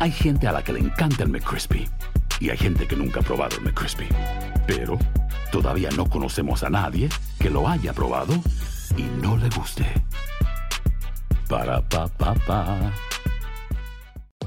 Hay gente a la que le encanta el McCrispy. Y hay gente que nunca ha probado el McCrispy. Pero todavía no conocemos a nadie que lo haya probado y no le guste. Para, pa, pa, pa.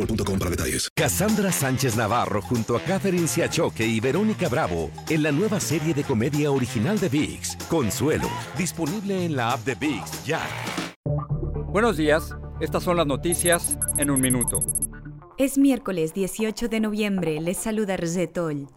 boostmobile.com para detalles. Cassandra Sánchez Navarro junto a Catherine Siachoque y Verónica Bravo en la nueva serie de comedia original de VIX, Consuelo, disponible en la app de VIX ya. Buenos días, estas son las noticias en un minuto. Es miércoles 18 de noviembre, les saluda Rzetol.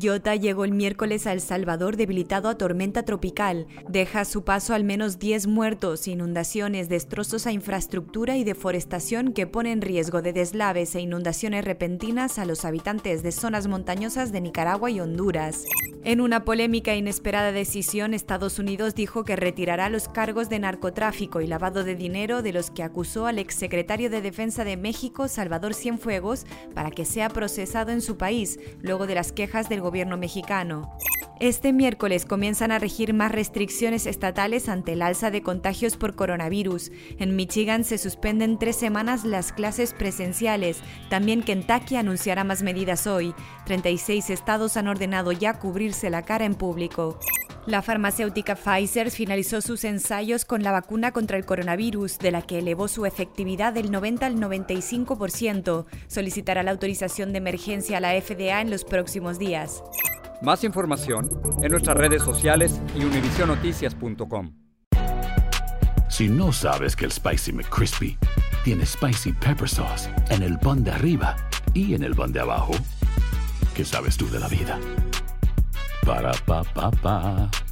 Iota llegó el miércoles a El Salvador debilitado a tormenta tropical. Deja a su paso al menos 10 muertos, inundaciones, destrozos a infraestructura y deforestación que pone en riesgo de deslaves e inundaciones repentinas a los habitantes de zonas montañosas de Nicaragua y Honduras. En una polémica e inesperada decisión, Estados Unidos dijo que retirará los cargos de narcotráfico y lavado de dinero de los que acusó al exsecretario de Defensa de México, Salvador Cienfuegos, para que sea procesado en su país, luego de las quejas del gobierno mexicano. Este miércoles comienzan a regir más restricciones estatales ante el alza de contagios por coronavirus. En Michigan se suspenden tres semanas las clases presenciales. También Kentucky anunciará más medidas hoy. 36 estados han ordenado ya cubrirse la cara en público. La farmacéutica Pfizer finalizó sus ensayos con la vacuna contra el coronavirus, de la que elevó su efectividad del 90 al 95%. Solicitará la autorización de emergencia a la FDA en los próximos días. Más información en nuestras redes sociales y univisionoticias.com. Si no sabes que el Spicy McCrispy tiene Spicy Pepper Sauce en el pan de arriba y en el pan de abajo, ¿qué sabes tú de la vida? Para, pa, pa, pa.